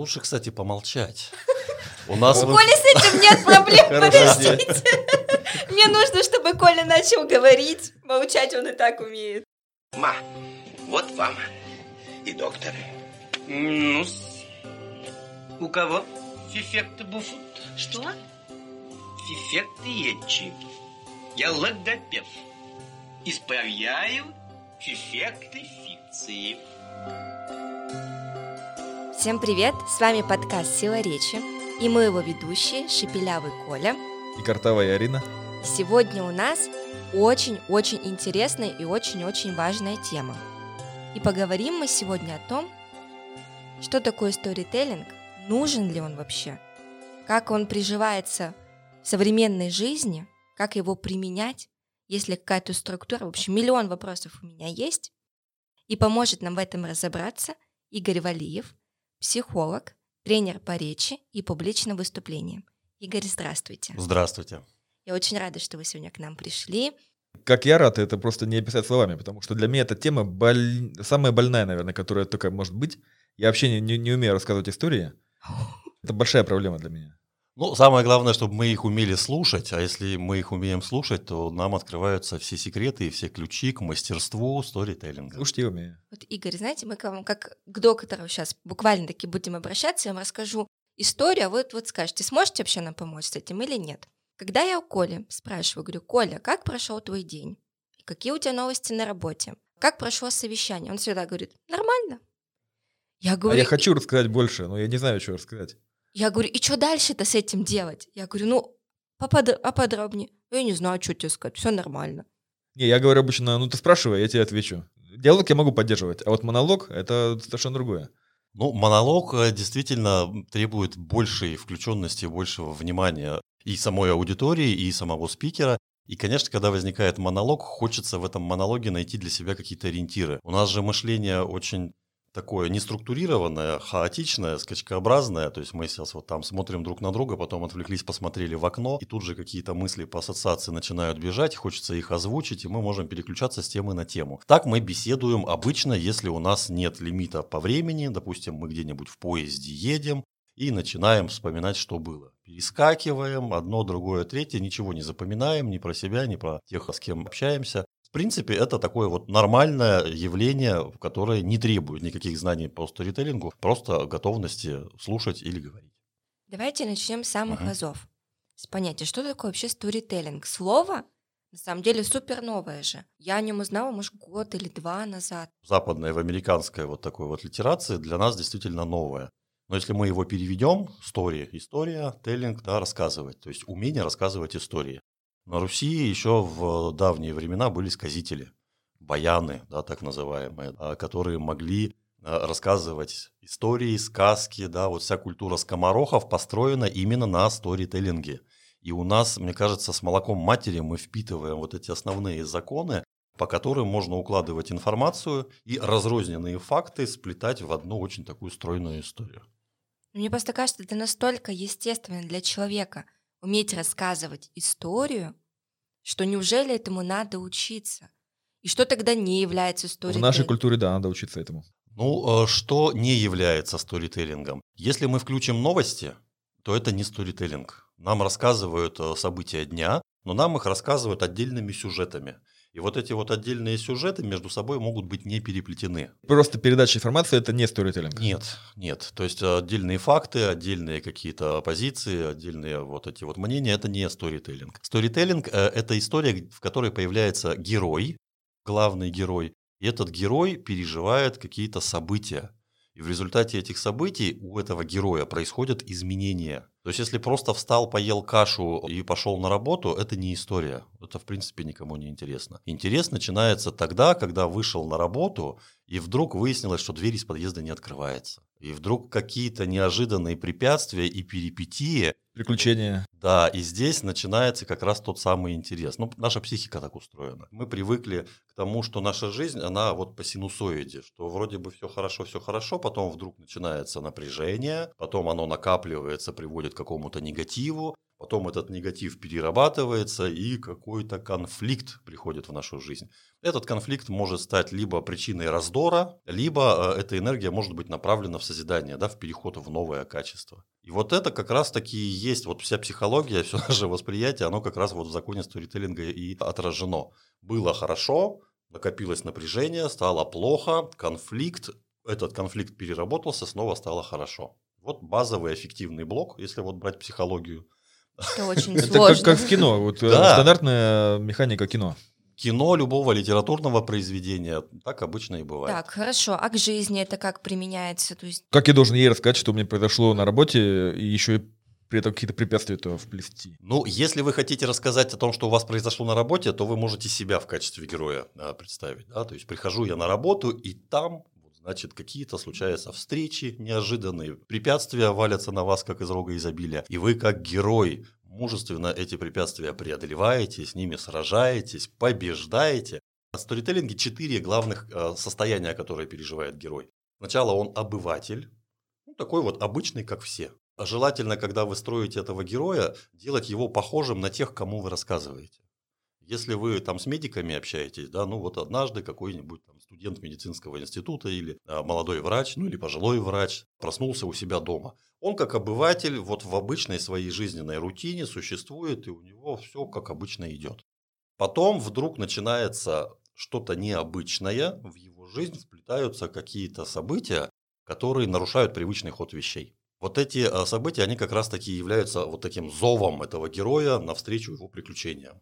Лучше, кстати, помолчать. У нас... У Коли с этим нет проблем, подождите. Мне нужно, чтобы Коля начал говорить. Молчать он и так умеет. Ма, вот вам и доктор. ну у кого фифекты буфут? Что? Фифекты ечи. Я логопед. Исправляю фифекты фикции. Всем привет! С вами подкаст «Сила речи» и мы его ведущие Шепелявый Коля. И Картавая Арина. Сегодня у нас очень-очень интересная и очень-очень важная тема. И поговорим мы сегодня о том, что такое сторителлинг, нужен ли он вообще, как он приживается в современной жизни, как его применять, если какая-то структура, в общем, миллион вопросов у меня есть. И поможет нам в этом разобраться Игорь Валиев, психолог, тренер по речи и публичным выступлениям. Игорь, здравствуйте. Здравствуйте. Я очень рада, что вы сегодня к нам пришли. Как я рад, это просто не описать словами, потому что для меня эта тема боль... самая больная, наверное, которая только может быть. Я вообще не, не, не умею рассказывать истории. Это большая проблема для меня. Ну, самое главное, чтобы мы их умели слушать, а если мы их умеем слушать, то нам открываются все секреты и все ключи к мастерству сторителлинга. Слушать я умею. Вот, Игорь, знаете, мы к вам как к доктору сейчас буквально таки будем обращаться, я вам расскажу историю, а вы вот скажете, сможете вообще нам помочь с этим или нет. Когда я у Коли спрашиваю, говорю, Коля, как прошел твой день? Какие у тебя новости на работе? Как прошло совещание? Он всегда говорит, нормально. Я говорю, а я хочу рассказать больше, но я не знаю, что рассказать. Я говорю, и что дальше-то с этим делать? Я говорю, ну, попод... поподробнее. Я не знаю, что тебе сказать, все нормально. Не, я говорю обычно, ну ты спрашивай, я тебе отвечу. Диалог я могу поддерживать, а вот монолог — это совершенно другое. Ну, монолог э, действительно требует большей включенности, большего внимания и самой аудитории, и самого спикера. И, конечно, когда возникает монолог, хочется в этом монологе найти для себя какие-то ориентиры. У нас же мышление очень такое неструктурированное, хаотичное, скачкообразное. То есть мы сейчас вот там смотрим друг на друга, потом отвлеклись, посмотрели в окно, и тут же какие-то мысли по ассоциации начинают бежать, хочется их озвучить, и мы можем переключаться с темы на тему. Так мы беседуем обычно, если у нас нет лимита по времени, допустим, мы где-нибудь в поезде едем, и начинаем вспоминать, что было. Перескакиваем одно, другое, третье, ничего не запоминаем ни про себя, ни про тех, с кем общаемся. В принципе, это такое вот нормальное явление, которое не требует никаких знаний по сторителлингу, просто готовности слушать или говорить. Давайте начнем с самых uh-huh. азов. С понятия, что такое вообще сторителлинг? Слово на самом деле супер новое же. Я о нем узнала, может, год или два назад. Западная, в американской вот такой вот литерации для нас действительно новое. Но если мы его переведем, story, история, теллинг, да, рассказывать, то есть умение рассказывать истории. На Руси еще в давние времена были сказители, баяны, да, так называемые, а, которые могли а, рассказывать истории, сказки, да, вот вся культура скоморохов построена именно на сторителлинге. И у нас, мне кажется, с молоком матери мы впитываем вот эти основные законы, по которым можно укладывать информацию и разрозненные факты сплетать в одну очень такую стройную историю. Мне просто кажется, это настолько естественно для человека – уметь рассказывать историю, что неужели этому надо учиться? И что тогда не является историей? В нашей культуре, да, надо учиться этому. Ну, э, что не является сторителлингом? Если мы включим новости, то это не сторителлинг. Нам рассказывают э, события дня, но нам их рассказывают отдельными сюжетами. И вот эти вот отдельные сюжеты между собой могут быть не переплетены. Просто передача информации это не сторителлинг. Нет, нет. То есть отдельные факты, отдельные какие-то позиции, отдельные вот эти вот мнения это не сторителлинг. Сторителлинг э, это история, в которой появляется герой, главный герой, и этот герой переживает какие-то события. И в результате этих событий у этого героя происходят изменения. То есть, если просто встал, поел кашу и пошел на работу, это не история. Это, в принципе, никому не интересно. Интерес начинается тогда, когда вышел на работу, и вдруг выяснилось, что дверь из подъезда не открывается. И вдруг какие-то неожиданные препятствия и перипетии. Приключения. Да, и здесь начинается как раз тот самый интерес. Ну, наша психика так устроена. Мы привыкли к тому, что наша жизнь, она вот по синусоиде, что вроде бы все хорошо, все хорошо, потом вдруг начинается напряжение, потом оно накапливается, приводит к какому-то негативу, потом этот негатив перерабатывается, и какой-то конфликт приходит в нашу жизнь. Этот конфликт может стать либо причиной раздора, либо э, эта энергия может быть направлена в созидание, да, в переход в новое качество. И вот это как раз-таки и есть, вот вся психология, все наше восприятие, оно как раз вот в законе сторителлинга и отражено. Было хорошо, накопилось напряжение, стало плохо, конфликт, этот конфликт переработался, снова стало хорошо. Вот базовый эффективный блок, если вот брать психологию – это очень Это сложно. как, как в кино, вот э, Да. стандартная механика кино. Кино любого литературного произведения, так обычно и бывает. Так, хорошо. А к жизни это как применяется? То есть Как я должен ей рассказать, что у меня произошло на работе, и еще и при этом какие-то препятствия то вплести? Ну, если вы хотите рассказать о том, что у вас произошло на работе, то вы можете себя в качестве героя а, представить. Да? То есть прихожу я на работу, и там, значит, какие-то случаются встречи неожиданные, препятствия валятся на вас, как из рога изобилия, и вы как герой мужественно эти препятствия преодолеваете, с ними сражаетесь, побеждаете. В сторителлинге четыре главных э, состояния, которые переживает герой. Сначала он обыватель, ну, такой вот обычный, как все. А Желательно, когда вы строите этого героя, делать его похожим на тех, кому вы рассказываете. Если вы там с медиками общаетесь, да, ну вот однажды какой-нибудь там студент медицинского института или а, молодой врач, ну или пожилой врач проснулся у себя дома. Он как обыватель вот в обычной своей жизненной рутине существует, и у него все как обычно идет. Потом вдруг начинается что-то необычное, в его жизнь вплетаются какие-то события, которые нарушают привычный ход вещей. Вот эти а, события, они как раз таки являются вот таким зовом этого героя навстречу его приключениям.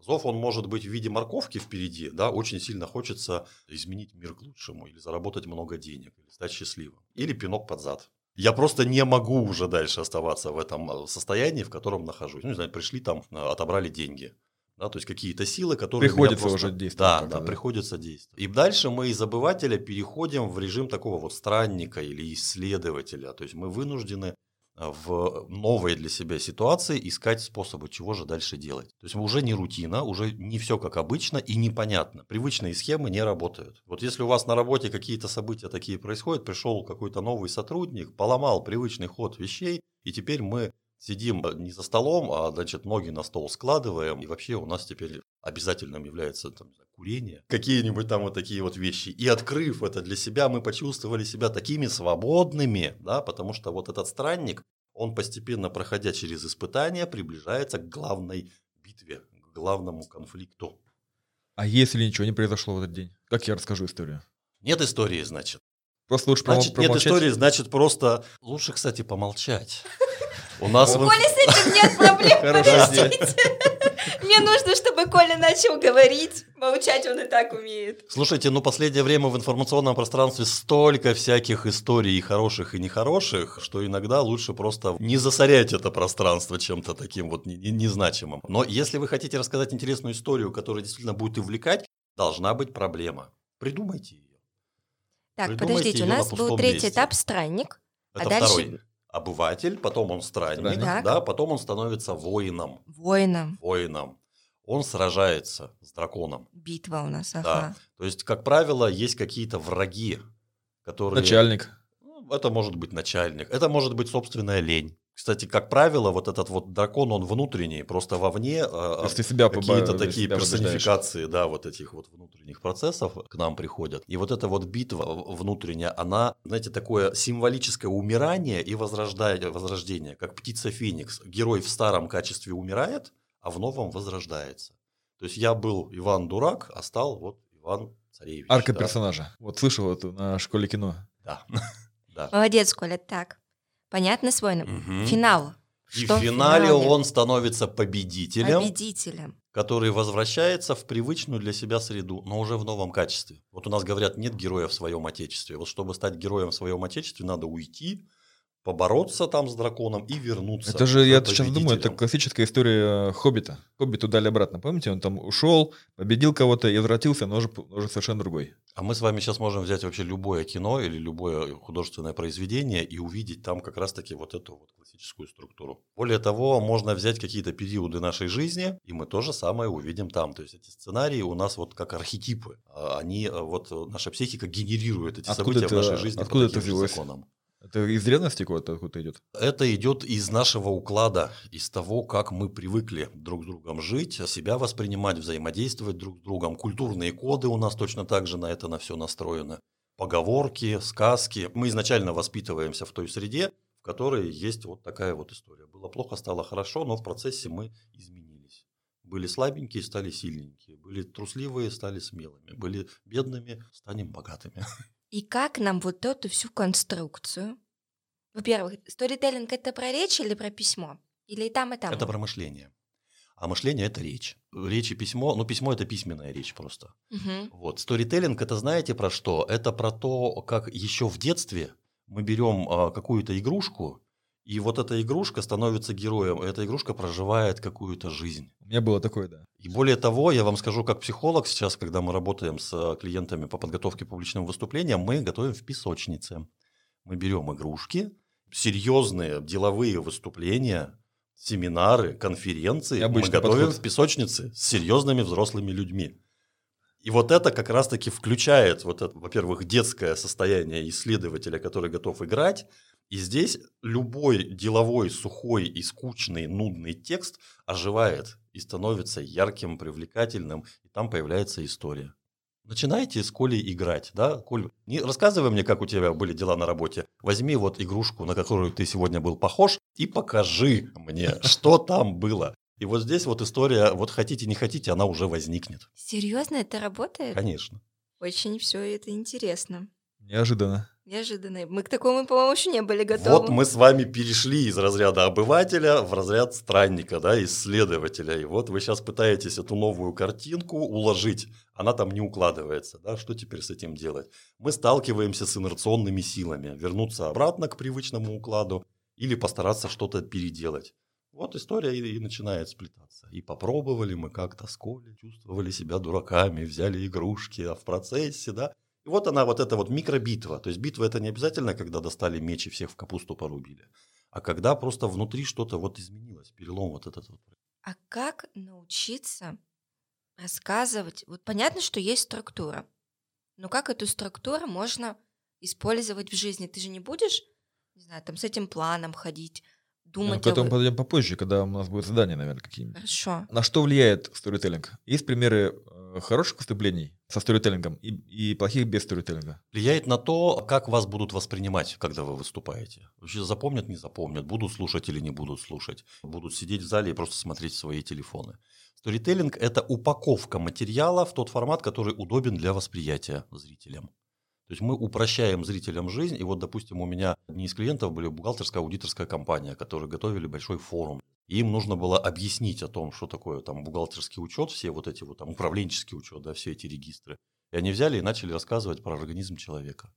Зов, он может быть в виде морковки впереди, да, очень сильно хочется изменить мир к лучшему, или заработать много денег, или стать счастливым, или пинок под зад. Я просто не могу уже дальше оставаться в этом э, состоянии, в котором нахожусь. Ну, не знаю, пришли там, э, отобрали деньги. Да, то есть какие-то силы, которые... Приходится просто- уже действовать Да, да, да. приходится действовать. И дальше мы из обывателя переходим в режим такого вот странника или исследователя. То есть мы вынуждены в новой для себя ситуации искать способы, чего же дальше делать. То есть уже не рутина, уже не все как обычно и непонятно. Привычные схемы не работают. Вот если у вас на работе какие-то события такие происходят, пришел какой-то новый сотрудник, поломал привычный ход вещей, и теперь мы сидим э, не за столом, а значит ноги на стол складываем, и вообще у нас теперь обязательным является там, курение, какие-нибудь там вот такие вот вещи. И открыв это для себя, мы почувствовали себя такими свободными, да, потому что вот этот странник, он постепенно, проходя через испытания, приближается к главной битве, к главному конфликту. А если ничего не произошло в этот день? Как я расскажу историю? Нет истории, значит. Просто лучше Значит, нет промолчать? истории, значит, просто лучше, кстати, помолчать. У нас Коля с этим нет проблем. Мне нужно, чтобы Коля начал говорить. Молчать он и так умеет. Слушайте, ну последнее время в информационном пространстве столько всяких историй и хороших, и нехороших, что иногда лучше просто не засорять это пространство чем-то таким вот не- не- незначимым. Но если вы хотите рассказать интересную историю, которая действительно будет увлекать, должна быть проблема. Придумайте ее. Так, Придумайте подождите, у её на нас был третий месте. этап странник. А Это дальше- второй. Обыватель, потом он странник, Странник. Да, потом он становится воином. Воином. Воином. Он сражается с драконом. Битва у нас, Да. ага. То есть, как правило, есть какие-то враги, которые... Начальник. Ну, Это может быть начальник, это может быть собственная лень. Кстати, как правило, вот этот вот дракон, он внутренний, просто вовне а, Если себя какие-то такие себя побеждаешь. персонификации, да, вот этих вот внутренних процессов к нам приходят. И вот эта вот битва внутренняя, она, знаете, такое символическое умирание и возрождание, возрождение, как птица Феникс. Герой в старом качестве умирает, а в новом возрождается. То есть я был Иван Дурак, а стал вот Иван Царевич. Арка да. персонажа. Вот слышал это на школе кино. Да. да. Молодец, Коля. Так, понятно с воином. Мгм. Финал. И Что в финале финале? он становится победителем, Победителем. который возвращается в привычную для себя среду, но уже в новом качестве. Вот у нас говорят, нет героя в своем отечестве. Вот чтобы стать героем в своем отечестве, надо уйти, побороться там с драконом и вернуться. Это же, я сейчас думаю, это классическая история э, Хоббита. Хоббиту дали обратно. Помните, он там ушел, победил кого-то и возвратился, но уже, уже совершенно другой. А мы с вами сейчас можем взять вообще любое кино или любое художественное произведение и увидеть там как раз-таки вот эту вот классическую структуру. Более того, можно взять какие-то периоды нашей жизни, и мы то же самое увидим там. То есть эти сценарии у нас вот как архетипы. А Они, э, вот э, наша психика генерирует эти Откуда события в это- нашей жизни откуда по таким это же законам. Это из древности куда-то откуда идет? Это идет из нашего уклада, из того, как мы привыкли друг с другом жить, себя воспринимать, взаимодействовать друг с другом. Культурные коды у нас точно так же на это на все настроены. Поговорки, сказки. Мы изначально воспитываемся в той среде, в которой есть вот такая вот история. Было плохо, стало хорошо, но в процессе мы изменились. Были слабенькие, стали сильненькие. Были трусливые, стали смелыми. Были бедными, станем богатыми. И как нам вот эту всю конструкцию? Во-первых, сторителлинг это про речь или про письмо? Или и там, и там? Это про мышление. А мышление это речь. Речь и письмо, ну письмо это письменная речь просто. Мгм. Вот. Сторителлинг это знаете про что? Это про то, как еще в детстве мы берем а, какую-то игрушку, и вот эта игрушка становится героем, эта игрушка проживает какую-то жизнь. У меня было такое, да. И более того, я вам скажу, как психолог сейчас, когда мы работаем с э, клиентами по подготовке к публичным выступлениям, мы готовим в песочнице. Мы берем игрушки, серьезные деловые выступления, семинары, конференции. Необычный мы готовим подход. в песочнице с серьезными взрослыми людьми. И вот это как раз-таки включает, вот это, во-первых, детское состояние исследователя, который готов играть. И здесь любой деловой, сухой и скучный, нудный текст оживает и становится ярким, привлекательным, и там появляется история. Начинайте с Колей играть, да? Коль, не рассказывай мне, как у тебя были дела на работе. Возьми вот игрушку, на которую ты сегодня был похож, и покажи мне, что там было. И вот здесь вот история, вот хотите, не хотите, она уже возникнет. Серьезно это работает? Конечно. Очень все это интересно. Неожиданно. Неожиданно. Мы к такому, по-моему, еще не были готовы. Вот мы с вами перешли из разряда обывателя в разряд странника, да, исследователя. И вот вы сейчас пытаетесь эту новую картинку уложить. Она там не укладывается, да, что теперь с этим делать? Мы сталкиваемся с инерционными силами. Вернуться обратно к привычному укладу или постараться что-то переделать. Вот история и, и начинает сплетаться. И попробовали мы как-то с Колей, чувствовали себя дураками, взяли игрушки, а в процессе, да, и вот она, вот эта вот микробитва. То есть битва это не обязательно, когда достали меч и всех в капусту порубили, а когда просто внутри что-то вот изменилось, перелом вот этот вот. А как научиться рассказывать? Вот понятно, что есть структура, но как эту структуру можно использовать в жизни? Ты же не будешь, не знаю, там с этим планом ходить, Ну, думать к этому подойдем попозже, когда у нас будет задание, наверное, какие-нибудь. Хорошо. На что влияет сторителлинг? Есть примеры э, хороших выступлений со сторителлингом и, и плохих без сторителлинга? Влияет на то, как вас будут воспринимать, когда вы выступаете. Вообще запомнят, не запомнят, будут слушать или не будут слушать. Будут сидеть в зале и просто смотреть свои телефоны. Сторителлинг – это упаковка материала в тот формат, который удобен для восприятия зрителям. То есть мы упрощаем зрителям жизнь. И вот, допустим, у меня одни из клиентов были бухгалтерская аудиторская компания, которые готовили большой форум. Им нужно было объяснить о том, что такое там бухгалтерский учет, все вот эти вот там управленческий учет, да, все эти регистры. И они взяли и начали рассказывать про организм человека,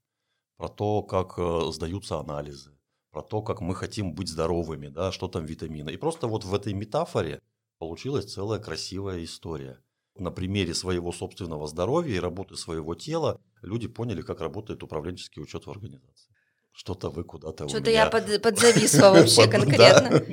про то, как э, сдаются анализы, про то, как мы хотим быть здоровыми, да, что там витамины. И просто вот в этой метафоре получилась целая красивая история. На примере своего собственного здоровья и работы своего тела люди поняли, как работает управленческий учет в организации. Что-то вы куда-то у Что-то меня- я под, подзависла вообще конкретно.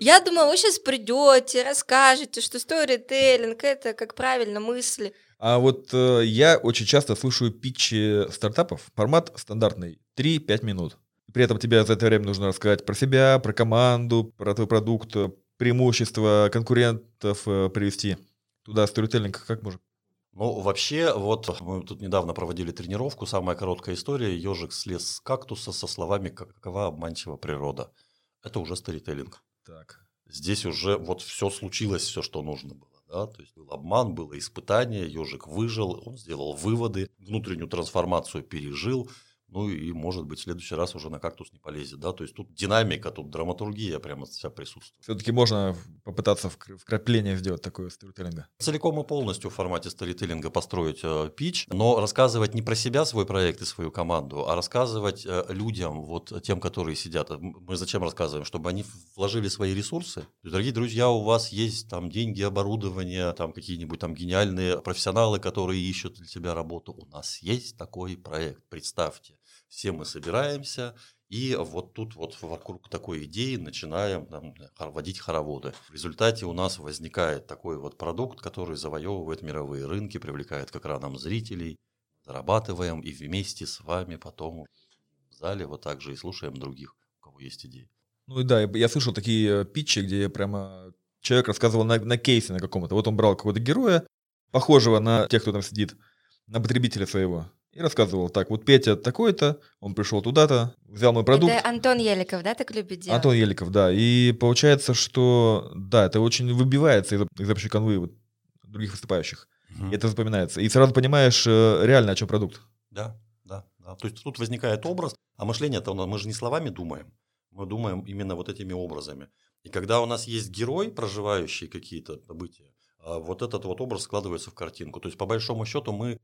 Я думала, вы сейчас придете, расскажете, что сторителлинг это как правильно мысли. А вот э, я очень часто слушаю питчи стартапов. Формат стандартный 3-5 минут. При этом тебе за это время нужно рассказать про себя, про команду, про твой продукт, э, преимущества конкурентов э, привести. Туда сторителлинг как можно? Ну, вообще, вот мы тут недавно проводили тренировку, самая короткая история, ежик слез с кактуса со словами «какова обманчива природа». Это уже сторителлинг. Так. Здесь уже вот все случилось, все, что нужно было. Да? То есть был обман, было испытание, ежик выжил, он сделал выводы, внутреннюю трансформацию пережил, ну и, может быть, в следующий раз уже на кактус не полезет. Да? То есть тут динамика, тут драматургия прямо вся присутствует. Все-таки можно попытаться вкр- вкрапление сделать такое сторителлинга. Целиком и полностью в формате сторителлинга построить э, пич, но рассказывать не про себя свой проект и свою команду, а рассказывать э, людям, вот тем, которые сидят. Мы зачем рассказываем? Чтобы они вложили свои ресурсы. Дорогие друзья, у вас есть там деньги, оборудование, там какие-нибудь там гениальные профессионалы, которые ищут для себя работу. У нас есть такой проект, представьте. Все мы собираемся, и вот тут вот вокруг такой идеи начинаем там, водить хороводы. В результате у нас возникает такой вот продукт, который завоевывает мировые рынки, привлекает к экранам зрителей, зарабатываем и вместе с вами потом в зале, вот так же и слушаем других, у кого есть идеи. Ну и да, я, я слышал такие э, питчи, где прямо человек рассказывал на, на кейсе на каком-то. Вот он брал какого-то героя, похожего на тех, кто там сидит, на потребителя своего, и рассказывал, так, вот Петя такой-то, он пришел туда-то, взял мой продукт. Это Антон Еликов, да, так любит делать? Антон Еликов, да. И получается, что, да, это очень выбивается из, из общей конвы вот, других выступающих. Мгм. И это запоминается. И сразу понимаешь э, реально, о чем продукт. Да, да, да. То есть тут возникает образ, а мышление-то у нас- мы же не словами думаем, мы думаем именно вот этими образами. И когда у нас есть герой, проживающий какие-то события, а, вот этот вот образ складывается в картинку. То есть по большому счету мы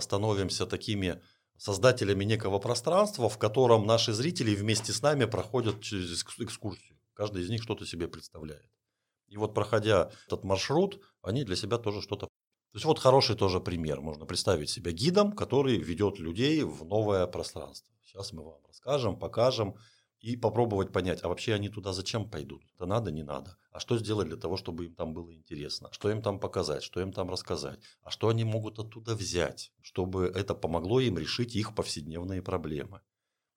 становимся такими создателями некого пространства, в котором наши зрители вместе с нами проходят через экс- экскурсию. Каждый из них что-то себе представляет. И вот проходя этот маршрут, они для себя тоже что-то то есть вот хороший тоже пример. Можно представить себя гидом, который ведет людей в новое пространство. Сейчас мы вам расскажем, покажем и попробовать понять, а вообще они туда зачем пойдут? Это надо, не надо? А что сделать для того, чтобы им там было интересно? Что им там показать? Что им там рассказать? А что они могут оттуда взять, чтобы это помогло им решить их повседневные проблемы?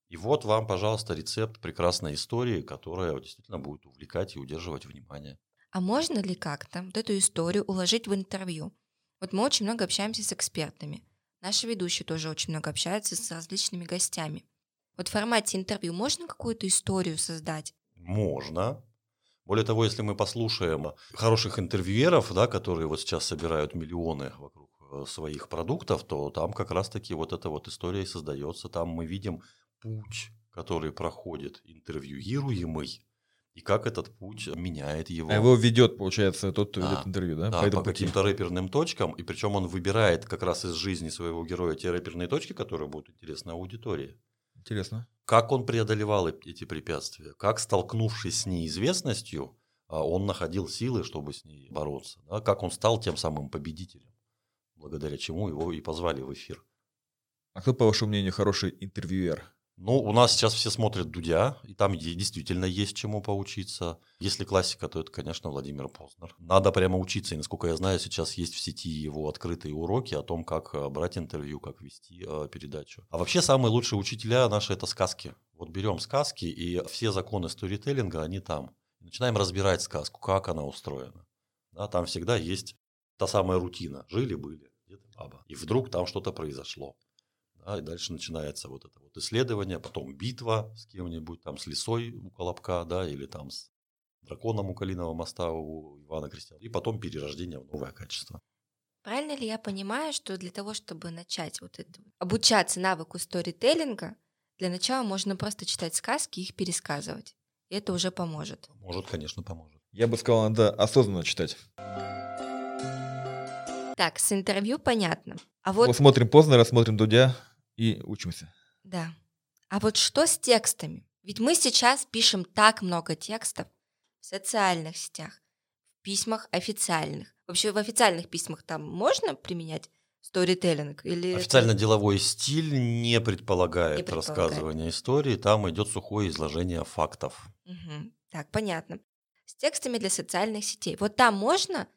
И вот вам, пожалуйста, рецепт прекрасной истории, которая действительно будет увлекать и удерживать внимание. А можно ли как-то вот эту историю уложить в интервью? Вот мы очень много общаемся с экспертами. Наши ведущие тоже очень много общаются с различными гостями. Вот в формате интервью можно какую-то историю создать? Можно. Более того, если мы послушаем хороших интервьюеров, да, которые вот сейчас собирают миллионы вокруг э, своих продуктов, то там как раз-таки вот эта вот история и создается. Там мы видим путь, который проходит интервьюируемый, и как этот путь меняет его. А его ведет, получается, тот, кто Да. ведет интервью, да? Да, по по каким-то рэперным точкам, и причем он выбирает как раз из жизни своего героя те рэперные точки, которые будут интересны аудитории. Интересно. Как он преодолевал эти препятствия? Как, столкнувшись с неизвестностью, а, он находил силы, чтобы с ней бороться? да? Как он стал тем самым победителем, благодаря чему его и позвали в эфир? А кто, по вашему мнению, хороший интервьюер? Ну, у нас сейчас все смотрят Дудя, и там действительно есть чему поучиться. Если классика, то это, конечно, Владимир Познер. Надо прямо учиться, и, насколько я знаю, сейчас есть в сети его открытые уроки о том, как э, брать интервью, как вести э, передачу. А вообще самые лучшие учителя наши – это сказки. Вот берем сказки, и все законы сторителлинга, они там. Начинаем разбирать сказку, как она устроена. Да, там всегда есть та самая рутина. Жили-были, где-то баба. И вдруг там что-то произошло. Да, и дальше начинается вот это вот исследование, потом битва с кем-нибудь, там с лисой у Колобка, да, или там с драконом у Калиного моста у Ивана Крестьяна, и потом перерождение в новое качество. Правильно ли я понимаю, что для того, чтобы начать вот это, обучаться навыку сторителлинга, для начала можно просто читать сказки и их пересказывать. И это уже поможет. Может, конечно, поможет. Я бы сказал, надо осознанно читать. Так, с интервью понятно. А Вот вот, смотрим Познера, смотрим Дудя и учимся. да. А вот что с текстами? Ведь мы сейчас пишем так много текстов в социальных сетях, в письмах официальных. Вообще в официальных письмах там можно применять сторителлинг? Или это- Официально деловой стиль не предполагает, Не предполагает. рассказывание истории, там идет сухое изложение фактов. Мгм. Так, понятно. С текстами для социальных сетей. Вот там можно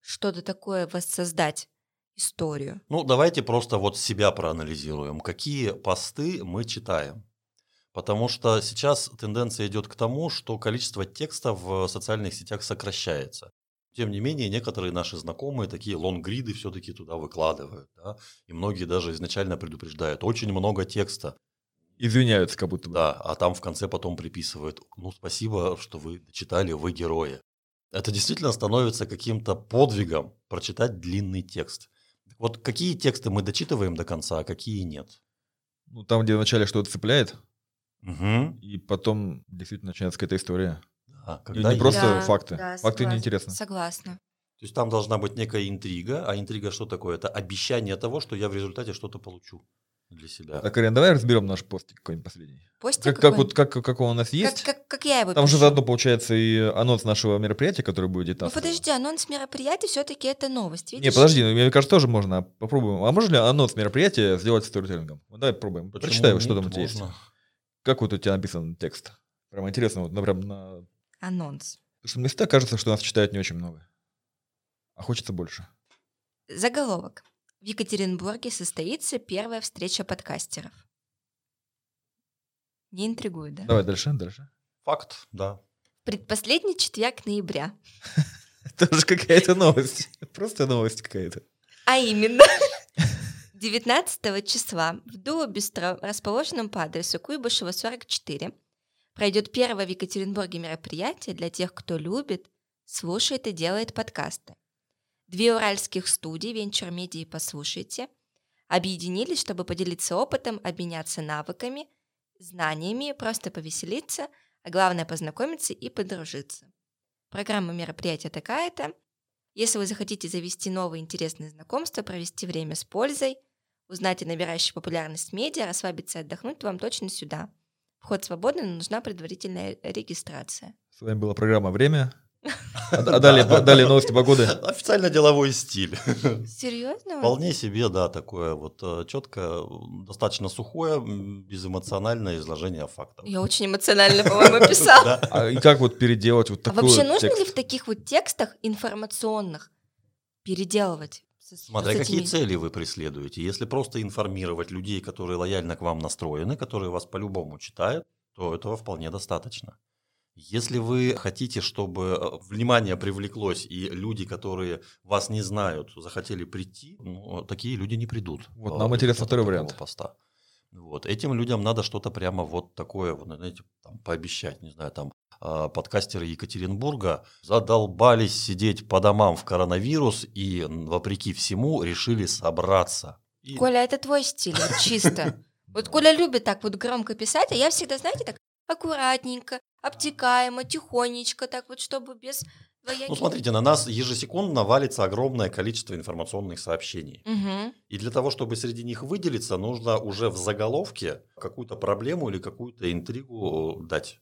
что-то такое воссоздать, историю? Ну, давайте просто вот себя проанализируем. Какие посты мы читаем? Потому что сейчас тенденция идет к тому, что количество текста в социальных сетях сокращается. Тем не менее, некоторые наши знакомые такие лонгриды все-таки туда выкладывают. да. И многие даже изначально предупреждают. Очень много текста. Извиняются как будто бы. Да, а там в конце потом приписывают. Ну, спасибо, что вы читали, вы герои. Это действительно становится каким-то подвигом прочитать длинный текст. Вот какие тексты мы дочитываем до конца, а какие нет? Ну, там, где вначале что-то цепляет, Угу. и потом действительно начинается какая-то история. Да, И когда не просто есть- факты. да, факты согласна, неинтересны. Согласна. То есть там должна быть некая интрига, а интрига что такое? Это обещание того, что я в результате что-то получу для себя. Так, Арен, давай разберем наш постик какой-нибудь последний. Постик Как, как, какой? вот, как, как он у нас Как- есть. как, как я его Там же пишу. заодно получается и анонс нашего мероприятия, которое будет Ну 19 подожди, анонс мероприятия все-таки это новость, видишь? Не, подожди, ну, мне кажется, тоже можно. Попробуем. А можно ли анонс мероприятия сделать сторителлингом? Вот давай попробуем. Почему Прочитай, что нет? там у тебя есть. Можно. Как вот у тебя написан текст? Прямо интересно, вот, например, на... Анонс. Потому что мне всегда кажется, что нас читают не очень много. А хочется больше. Заголовок. В Екатеринбурге состоится первая встреча подкастеров. Не интригует, да? Давай дальше, дальше. Факт, да. Предпоследний четверг ноября. Это же какая-то новость. Просто новость какая-то. А именно, 19 числа в Дуо-Бистро, расположенном по адресу Куйбышева, 44, пройдет первое в Екатеринбурге мероприятие для тех, кто любит, слушает и делает подкасты. Две уральских студии Venture Media «Послушайте» объединились, чтобы поделиться опытом, обменяться навыками, знаниями, просто повеселиться, а главное познакомиться и подружиться. Программа мероприятия такая-то. Если вы захотите завести новые интересные знакомства, провести время с пользой, узнать о набирающей популярность медиа, расслабиться и отдохнуть, вам точно сюда. Вход свободный, но нужна предварительная регистрация. С вами была программа «Время». А а далее, новости погоды. Официально деловой стиль. Серьезно? Вполне себе, да, такое вот четко, достаточно сухое, безэмоциональное изложение фактов. Я очень эмоционально, по-моему, писала. Да. А и как вот переделать вот А такой вообще нужно ли в таких вот текстах информационных переделывать? Смотря какие этими- цели вы преследуете. Если просто информировать людей, которые лояльно к вам настроены, которые вас по-любому читают, то этого вполне достаточно. Если вы хотите, чтобы э, внимание привлеклось, и люди, которые вас не знают, захотели прийти, ну, такие люди не придут. Вот по нам интересно второй вариант. Поста. Вот. Этим людям надо что-то прямо вот такое, вот, знаете, там, пообещать, не знаю, там, а, подкастеры Екатеринбурга задолбались сидеть по домам в коронавирус и, вопреки всему, решили собраться. И- Коля, это твой стиль, чисто. Вот Коля любит так вот громко писать, а я всегда, знаете, так аккуратненько, обтекаемо, тихонечко, так вот, чтобы без двояких... Ну, смотрите, на нас ежесекундно валится огромное количество информационных сообщений. Мгм. И для того, чтобы среди них выделиться, нужно уже в заголовке какую-то проблему или какую-то интригу э, дать.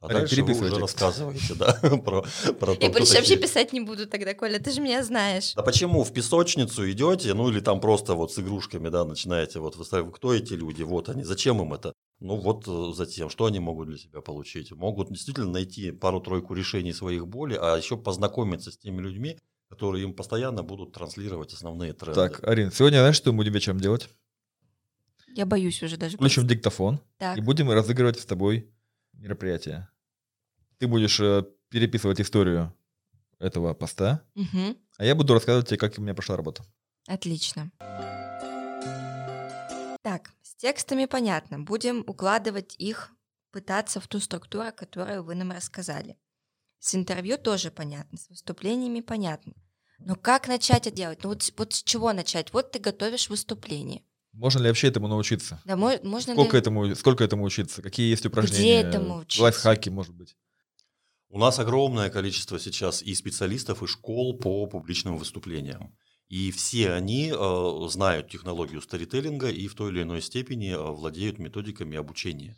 А дальше вы уже рассказываете, да, про, про то, Я больше вообще писать не буду тогда, Коля, ты же меня знаешь. Да почему в песочницу идете, ну или там просто вот с игрушками, да, начинаете вот выставить, кто эти люди, вот они, зачем им это? Ну вот э, затем, что они могут для себя получить? Могут действительно найти пару-тройку решений своих болей, а еще познакомиться с теми людьми, которые им постоянно будут транслировать основные тренды. Так, Арин, сегодня знаешь, что мы будем вечером делать? Я боюсь уже даже. Включим диктофон Так. и будем разыгрывать с тобой мероприятие. Ты будешь э, переписывать историю этого поста, Мгм. а я буду рассказывать тебе, как у меня прошла работа. Отлично. Текстами понятно. Будем укладывать их, пытаться в ту структуру, которую вы нам рассказали. С интервью тоже понятно, с выступлениями понятно. Но как начать это делать? Ну вот, с- вот с чего начать? Вот ты готовишь выступление. Можно ли вообще этому научиться? Да, мо- можно Сколько ли... этому, сколько этому учиться? Какие есть упражнения? этому учиться? Лайфхаки, может быть. У нас огромное количество сейчас и специалистов, и школ по публичным выступлениям. И все они э, знают технологию старителлинга и в той или иной степени э, владеют методиками обучения.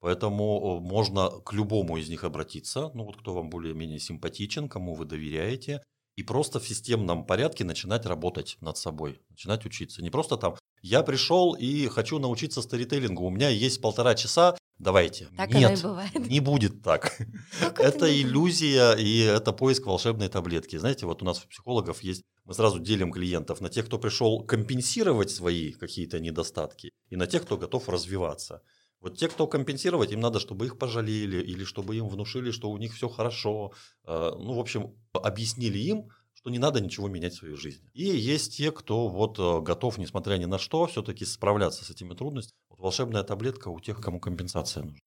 Поэтому э, можно к любому из них обратиться, ну вот кто вам более-менее симпатичен, кому вы доверяете, и просто в системном порядке начинать работать над собой, начинать учиться. Не просто там, я пришел и хочу научиться старителлингу, у меня есть полтора часа, давайте. Так Нет, оно и бывает. не будет так. Как Это иллюзия и это поиск волшебной таблетки. Знаете, вот у нас у психологов есть, мы сразу делим клиентов на тех, кто пришел компенсировать свои какие-то недостатки, и на тех, кто готов развиваться. Вот те, кто компенсировать, им надо, чтобы их пожалели, или чтобы им внушили, что у них все хорошо. Э, Ну, в общем, объяснили им, что не надо ничего менять в своей жизни. И есть те, кто вот э, готов, несмотря ни на что, все-таки справляться с этими трудностями. Вот волшебная таблетка у тех, кому компенсация нужна.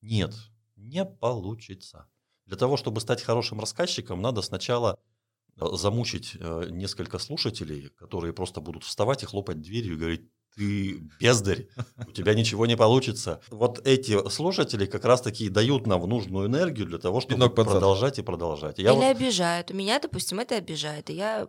Нет, не получится. Для того, чтобы стать хорошим рассказчиком, надо сначала замучить э, несколько слушателей, которые просто будут вставать и хлопать дверью и говорить, ты бездарь, у тебя ничего не получится. Вот эти слушатели как раз-таки и дают нам нужную энергию для того, чтобы продолжать и продолжать. Я Или вот- обижают. У меня, допустим, это обижает. И я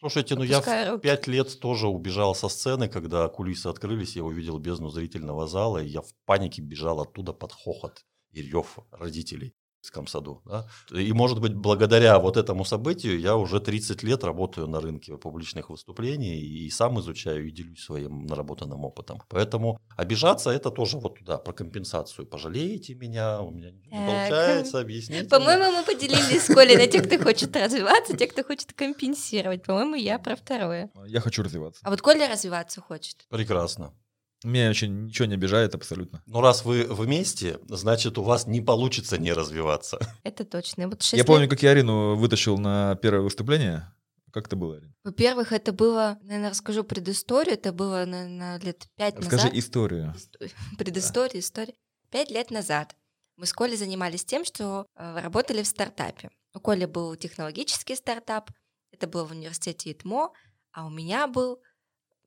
слушайте, ну я в пять лет тоже убежал со сцены, когда кулисы открылись, я увидел бездну зрительного зала, и я в панике бежал оттуда под хохот и рев родителей детском саду. да. И, может быть, благодаря вот этому событию я уже 30 лет работаю на рынке публичных выступлений и сам изучаю и делюсь своим наработанным опытом. Поэтому обижаться – это тоже вот туда, про компенсацию. Пожалеете меня, у меня ничего не Так. получается, объясните. По-моему, мы поделились с Колей на тех, кто хочет развиваться, тех, кто хочет компенсировать. По-моему, я про второе. Я хочу развиваться. А вот Коля развиваться хочет. Прекрасно. Меня вообще ничего не обижает абсолютно. Но раз вы вместе, значит, у вас не получится не развиваться. Это точно. Вот Я лет- помню, как я Арину вытащил на первое выступление. Как это было, Арина? Во-первых, это было, наверное, расскажу предысторию, это было, наверное, лет пять Расскажи назад. историю. Исто- Предыстория, история. Пять лет назад мы с Колей занимались тем, что э, работали в стартапе. У Коли был технологический стартап, это было в университете ИТМО, а у меня был,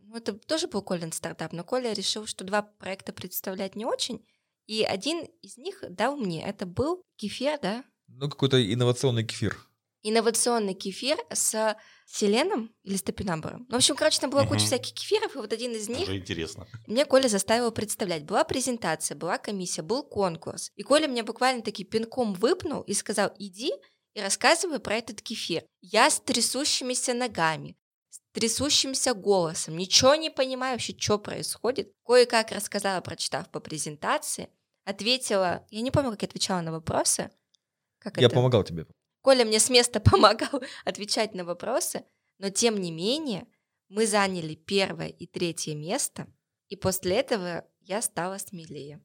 ну, это тоже был Колин стартап, но Коля решил, что два проекта представлять не очень, и один из них дал мне. Это был кефир, да? Ну, какой-то инновационный кефир. Инновационный кефир с селеном или с топинамбуром. Ну, в общем, короче, там была куча Мгм. всяких кефиров, и вот один из них Уже интересно. мне Коля заставил представлять. Была презентация, была комиссия, был конкурс. И Коля меня буквально таки пинком выпнул и сказал, иди и рассказывай про этот кефир. Я с трясущимися ногами, трясущимся голосом, ничего не понимаю вообще, что происходит. Кое-как рассказала, прочитав по презентации, ответила, я не помню, как я отвечала на вопросы. Как Я это? помогал тебе. Коля мне с места помогал отвечать на вопросы, но тем не менее мы заняли первое и третье место, и после этого я стала смелее.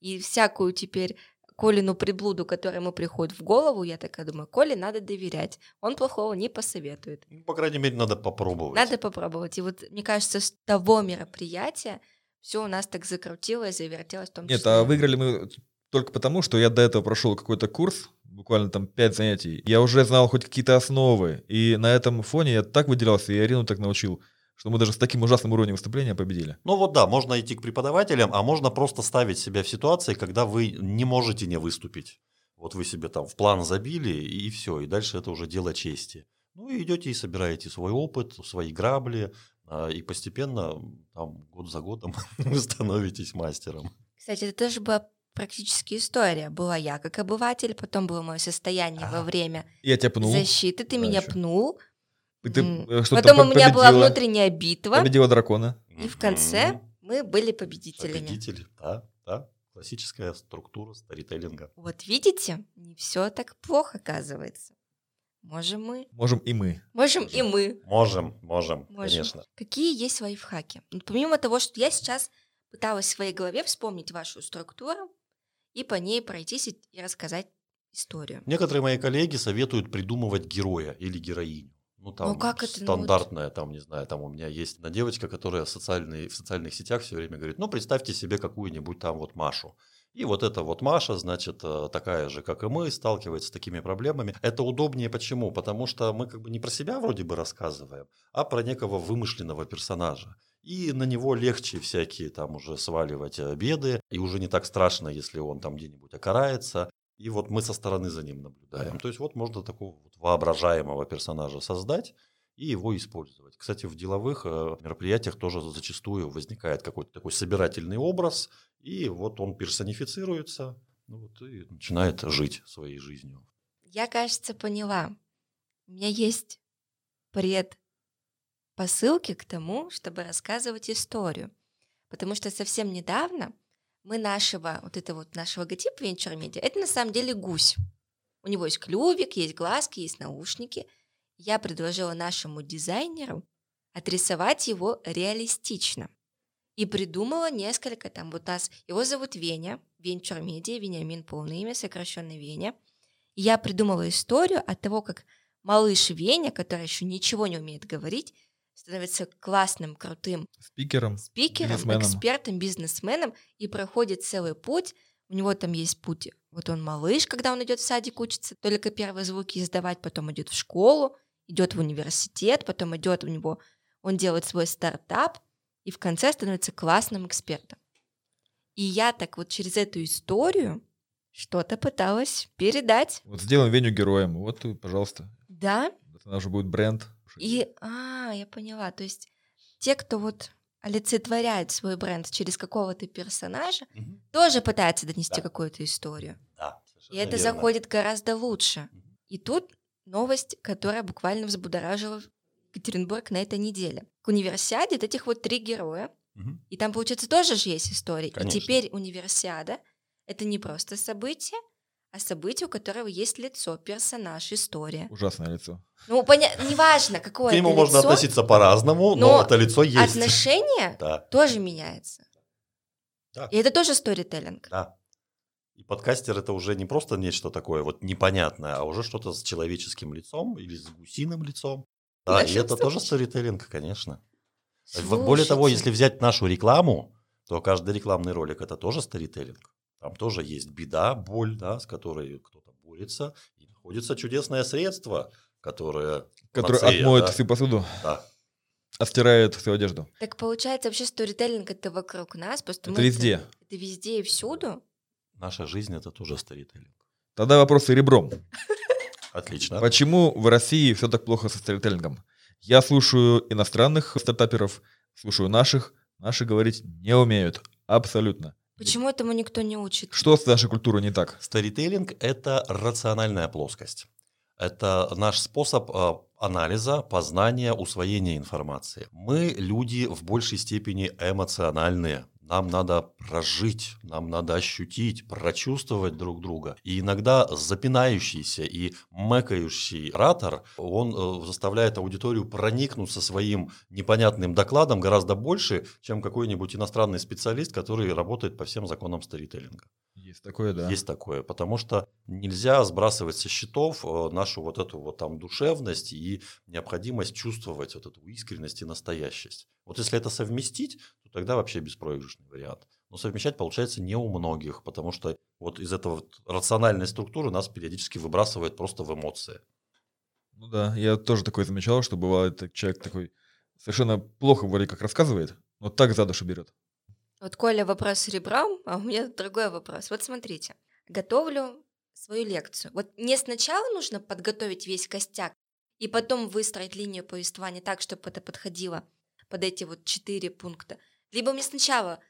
И всякую теперь Колину приблуду, которая ему приходит в голову, я такая думаю, Коле надо доверять, он плохого не посоветует. Ну, по крайней мере, надо попробовать. Надо попробовать. И вот мне кажется, с того мероприятия все у нас так закрутилось, завертелось в том Нет, числе. а выиграли мы только потому, что я до этого прошел какой-то курс, буквально там 5 занятий. Я уже знал хоть какие-то основы. И на этом фоне я так выделялся, и Арину так научил, что мы даже с таким ужасным уровнем выступления победили. Ну вот да, можно идти к преподавателям, а можно просто ставить себя в ситуации, когда вы не можете не выступить. Вот вы себе там в план забили, и все, и дальше это уже дело чести. Ну и идете и собираете свой опыт, свои грабли, а, и постепенно, там, год за годом вы становитесь мастером. Кстати, это тоже была практически история. Была я как обыватель, потом было мое состояние во Ага. время Я тебя пнул. защиты, ты Да, меня ещё. пнул, И ты, что-то потом у меня была внутренняя битва, Победила дракона. и в конце мы были победителями. Победитель, да, да. Классическая структура старителлинга. Вот видите, не все так плохо оказывается. Можем мы, Можем и мы. можем и мы. Можем, можем, Можем. конечно. Какие есть лайфхаки? Ну, Помимо того, что я сейчас пыталась в своей голове вспомнить вашу структуру и по ней пройтись и рассказать историю. Некоторые мои коллеги советуют придумывать героя или героиню. Ну, там Ну, как это, ну, стандартная, там, не знаю, там у меня есть одна девочка, которая социальные, в социальных сетях все время говорит, ну, представьте себе какую-нибудь там вот Машу. И вот эта вот Маша, значит, э, такая же, как и мы, сталкивается с такими проблемами. Это удобнее почему? Потому что мы как бы не про себя вроде бы рассказываем, а про некого вымышленного персонажа. И на него легче всякие там уже сваливать э, беды, и уже не так страшно, если он там где-нибудь окарается. И вот мы со стороны за ним наблюдаем. То есть вот можно такого вот воображаемого персонажа создать и его использовать. Кстати, в деловых э, мероприятиях тоже зачастую возникает какой-то такой собирательный образ, и вот он персонифицируется ну вот, и начинает жить своей жизнью. Я, кажется, поняла. У меня есть предпосылки к тому, чтобы рассказывать историю. Потому что совсем недавно мы нашего, вот это вот наш логотип Venture Media, это на самом деле гусь. У него есть клювик, есть глазки, есть наушники. Я предложила нашему дизайнеру отрисовать его реалистично. И придумала несколько, там вот нас, его зовут Веня, Venture Media, Вениамин полное имя, сокращенный Веня. Я придумала историю от того, как малыш Веня, который еще ничего не умеет говорить, становится классным, крутым Спикером. спикером, Бизнесменом. экспертом, бизнесменом и проходит целый путь. У него там есть путь. Вот он малыш, когда он идет в садик учится, только первые звуки издавать, потом идет в школу, идет в университет, потом идет у него, он делает свой стартап и в конце становится классным экспертом. И я так вот через эту историю что-то пыталась передать. Вот сделаем Веню героем. Вот, пожалуйста. Да, Это наш будет бренд. И, а, я поняла, то есть те, кто вот олицетворяет свой бренд через какого-то персонажа, тоже пытаются донести Да. какую-то историю. Да, И это верно. заходит гораздо лучше. Мгм. И тут новость, которая буквально взбудоражила Екатеринбург на этой неделе. К универсиаде вот этих вот три героя, и там, получается, тоже же есть история. Конечно. И теперь универсиада — это не просто событие, а событие, у которого есть лицо, персонаж, история. Ужасное лицо. Ну, поня- неважно, какое К нему это можно лицо, относиться по-разному, но, но это лицо есть. отношение Да. тоже меняется. Да. И это тоже сторителлинг. Да. И подкастер это уже не просто нечто такое вот непонятное, а уже что-то с человеческим лицом или с гусиным лицом. Да, и Нашим это тоже сторителлинг, конечно. В- Более того, Слушайте, если взять нашу рекламу, то каждый рекламный ролик это тоже сторителлинг. Там тоже есть беда, боль, да, с которой кто-то борется, и находится чудесное средство, которое... Который панацея, отмоет да, всю посуду, да. отстирает всю одежду. Так получается, вообще сторителлинг это вокруг нас, просто Это мы везде. Это везде и всюду. Наша жизнь это тоже сторителлинг. Тогда вопрос ребром. Отлично. Почему в России все так плохо со сторителлингом? Я слушаю иностранных стартаперов, слушаю наших, наши говорить не умеют. Абсолютно. Почему этому никто не учит? Что с нашей культурой не так? Сторителлинг – это рациональная плоскость. Это наш способ э, анализа, познания, усвоения информации. Мы люди в большей степени эмоциональные. Нам надо прожить, нам надо ощутить, прочувствовать друг друга. И иногда запинающийся и мэкающий оратор, он э, заставляет аудиторию проникнуться своим непонятным докладом гораздо больше, чем какой-нибудь иностранный специалист, который работает по всем законам сторителлинга. Есть такое, да. Есть такое, потому что нельзя сбрасывать со счетов э, нашу вот эту вот там душевность и необходимость чувствовать вот эту искренность и настоящесть. Вот если это совместить, тогда вообще беспроигрышный вариант. Но совмещать получается не у многих, потому что вот из этого вот рациональной структуры нас периодически выбрасывает просто в эмоции. Ну да, я тоже такое замечал, что бывает так- человек такой совершенно плохо вроде как рассказывает, но так за душу берет. Вот Коля вопрос с ребром, а у меня другой вопрос. Вот смотрите, готовлю свою лекцию. Вот мне сначала нужно подготовить весь костяк и потом выстроить линию повествования так, чтобы это подходило под эти вот четыре пункта. Либо мне сначала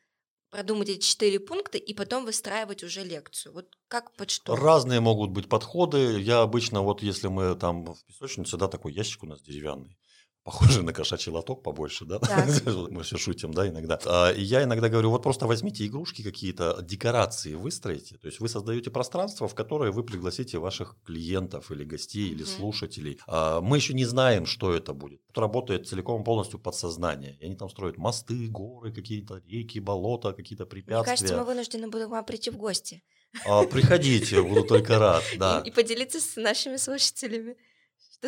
продумать эти четыре пункта и потом выстраивать уже лекцию. Вот как под что? Разные могут быть подходы. Я обычно, вот если мы там в песочнице, да, такой ящик у нас деревянный, похожий на кошачий лоток побольше, да? Мы все шутим, да, иногда. А, И я иногда говорю, вот просто возьмите игрушки какие-то, декорации выстроите. То есть вы создаете пространство, в которое вы пригласите ваших клиентов или гостей, или слушателей. А, Мы еще не знаем, что это будет. Тут работает целиком и полностью подсознание. И они там строят мосты, горы, какие-то реки, болота, какие-то Мне препятствия. кажется, мы вынуждены будем к вам прийти в гости А, Приходите, буду только рад, да. и, и поделиться с нашими слушателями,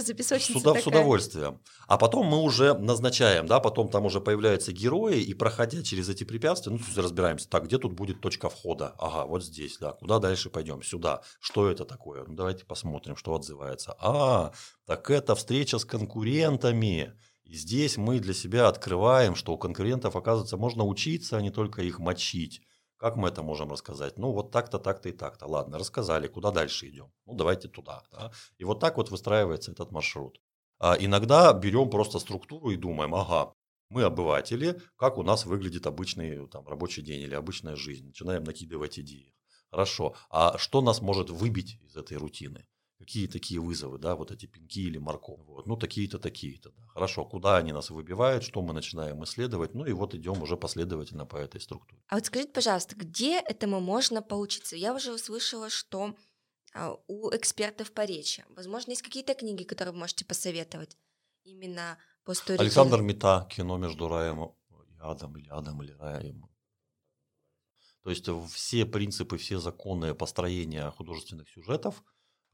что за С, песочница уда- такая. с удовольствием. А потом мы уже назначаем, да, потом там уже появляются герои, и проходя через эти препятствия, ну, разбираемся, так, где тут будет точка входа? Ага, вот здесь, да, куда дальше пойдем? Сюда. Что это такое? Ну, давайте посмотрим, что отзывается. А, так это встреча с конкурентами. И здесь мы для себя открываем, что у конкурентов, оказывается, можно учиться, а не только их мочить. Как мы это можем рассказать? Ну, вот так-то, так-то и так-то. Ладно, рассказали, куда дальше идем? Ну, давайте туда. да. И вот так вот выстраивается этот маршрут. А иногда берем просто структуру и думаем, ага, мы обыватели, как у нас выглядит обычный там, рабочий день или обычная жизнь. Начинаем накидывать идеи. Хорошо, а что нас может выбить из этой рутины? Какие такие вызовы, да, вот эти пинки или морковь? Вот, ну, такие-то, такие-то. Да. Хорошо, куда они нас выбивают, что мы начинаем исследовать, ну и вот идем уже последовательно по этой структуре. А вот скажите, пожалуйста, где этому можно поучиться? Я уже услышала, что а, у экспертов по речи. Возможно, есть какие-то книги, которые вы можете посоветовать именно по сторителлингу? Александр Мета, кино между раем и адом, или адом, или раем. То есть э, все принципы, все законы построения художественных сюжетов,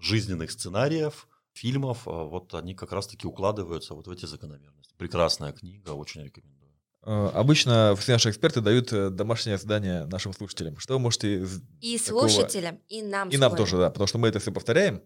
жизненных сценариев, фильмов, э, вот они как раз-таки укладываются вот в эти закономерности. Прекрасная книга, очень рекомендую. Э, Обычно все наши эксперты дают э, домашнее задание нашим слушателям. Что вы можете... И такого- слушателям, и нам. И нам тоже, да, потому что мы это все повторяем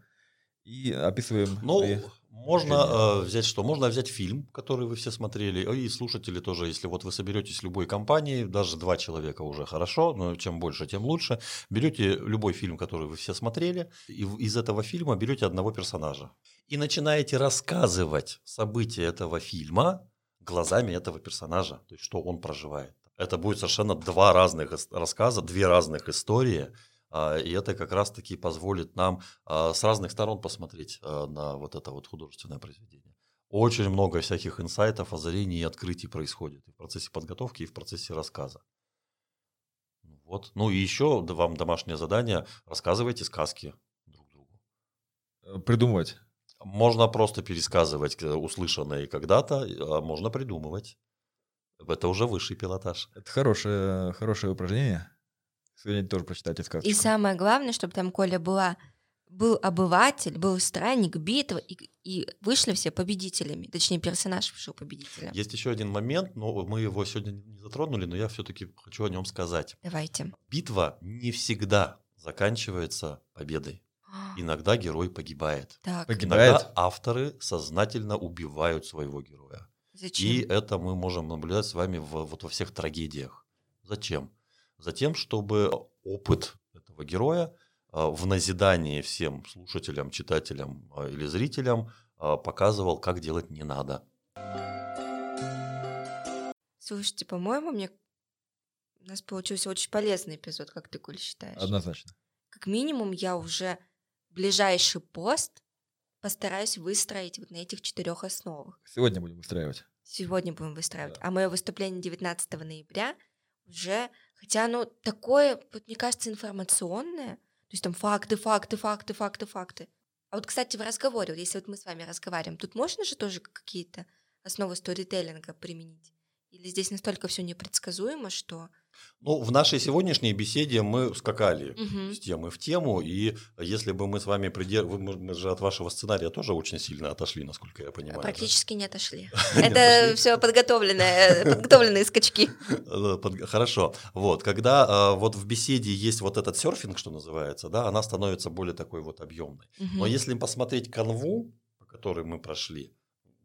и описываем. Ну, свои- можно э, взять что? Можно взять фильм, который вы все смотрели, и слушатели тоже, если вот вы соберетесь любой компании, даже два человека уже хорошо, но чем больше, тем лучше. Берете любой фильм, который вы все смотрели, и из этого фильма берете одного персонажа. И начинаете рассказывать события этого фильма глазами этого персонажа, то есть что он проживает. Это будет совершенно два разных рассказа, две разных истории, и это как раз-таки позволит нам а, с разных сторон посмотреть а, на вот это вот художественное произведение. Очень много всяких инсайтов, озарений и открытий происходит и в процессе подготовки, и в процессе рассказа. Ну Вот. Ну и еще вам домашнее задание. Рассказывайте сказки друг другу. Э, Придумывать. Можно просто пересказывать э, услышанное когда-то, а можно придумывать. Это уже высший пилотаж. Это хорошее, хорошее упражнение. Сегодня тоже прочитайте сказку. И самое главное, чтобы там Коля была был обыватель, был странник, битва, и, и вышли все победителями. Точнее, персонаж вышел победителем. Есть еще один момент, но мы его сегодня не затронули, но я все-таки хочу о нем сказать. Давайте. Битва не всегда заканчивается победой. Иногда герой погибает. Так, Погибает? Иногда авторы сознательно убивают своего героя. зачем? И это мы можем наблюдать с вами в, вот во всех трагедиях. Зачем? Затем, чтобы опыт этого героя а, в назидании всем слушателям, читателям а, или зрителям а, показывал, как делать не надо. Слушайте, по-моему, мне у нас получился очень полезный эпизод, как ты, Коль, считаешь? Однозначно. Как минимум, я уже ближайший пост постараюсь выстроить вот на этих четырех основах. Сегодня будем устраивать. Сегодня будем выстраивать. Да. А мое выступление 19 ноября уже, хотя оно такое, вот, мне кажется, информационное, то есть там факты, факты, факты, факты, факты. А вот, кстати, в разговоре, вот если вот мы с вами разговариваем, тут можно же тоже какие-то основы сторителлинга применить? Или здесь настолько все непредсказуемо, что... Ну, в нашей сегодняшней беседе мы скакали Мгм. с темы в тему, и если бы мы с вами придерживались, мы же от вашего сценария тоже очень сильно отошли, насколько я понимаю. да? Практически не отошли. Это все подготовленные скачки. Э, под- Хорошо. Вот, когда э, вот в беседе есть вот этот серфинг, что называется, да, она становится более такой вот объемной. Но если посмотреть канву, по которой мы прошли,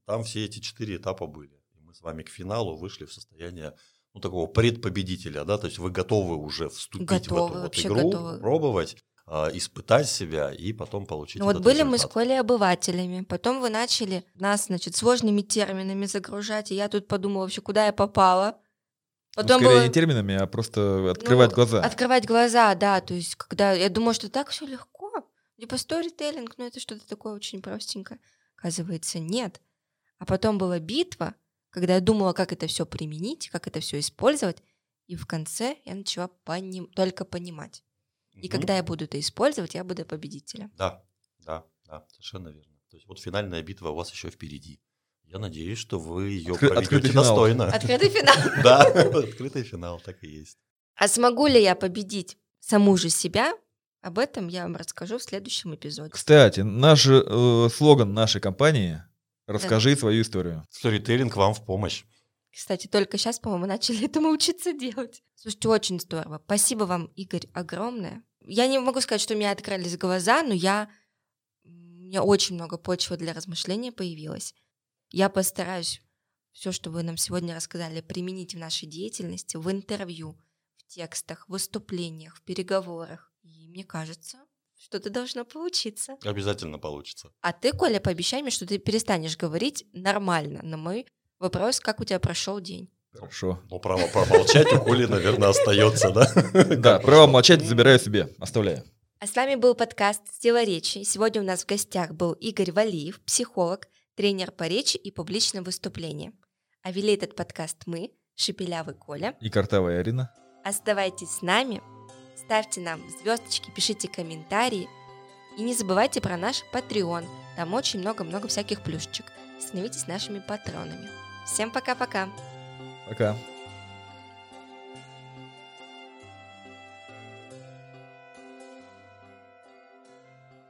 там все эти четыре этапа были. И мы с вами к финалу вышли в состояние ну, такого предпобедителя, да, то есть вы готовы уже вступить в Готовы, эту вот игру, готовы. пробовать, а, испытать себя и потом получить Ну вот были мы с результат. Колей обывателями, потом вы начали нас, значит, сложными терминами загружать, и я тут подумала вообще, куда я попала. Ну, Потом скорее было не терминами, а просто открывать Ну, глаза. открывать глаза, да, то есть когда я думала, что так все легко, типа сторителлинг, ну это что-то такое очень простенькое. Оказывается, нет. А потом была битва, когда я думала, как это все применить, как это все использовать, и в конце я начала поним- только понимать. И Мгм. когда я буду это использовать, я буду победителем. Да, да, да, совершенно верно. То есть вот финальная битва у вас еще впереди. Я надеюсь, что вы ее Откры- открытый проведете финал. достойно. Открытый финал. Да, открытый финал, так и есть. А смогу ли я победить саму же себя? Об этом я вам расскажу в следующем эпизоде. Кстати, наш э, слоган нашей компании «Расскажи свою историю». Сторителлинг вам в помощь. Кстати, только сейчас, по-моему, начали этому учиться делать. Слушайте, очень здорово. Спасибо вам, Игорь, огромное. Я не могу сказать, что у меня открылись глаза, но я... У меня очень много почвы для размышления появилось. Я постараюсь все, что вы нам сегодня рассказали, применить в нашей деятельности, в интервью, в текстах, в выступлениях, в переговорах. И мне кажется, что-то должно получиться. Обязательно получится. А ты, Коля, пообещай мне, что ты перестанешь говорить нормально на мой вопрос, как у тебя прошел день. Хорошо. Но право промолчать у Коли, наверное, остается, да? Да, право молчать забираю себе, оставляю. А с вами был подкаст «Сила речи». Сегодня у нас в гостях был Игорь Валиев, психолог, тренер по речи и публичным выступлениям. А вели этот подкаст мы, Шепелявый Коля. И картавая Арина. Оставайтесь с нами, ставьте нам звездочки, пишите комментарии. И не забывайте про наш Patreon. Там очень много-много всяких плюшечек. Становитесь нашими патронами. Всем пока-пока. Пока.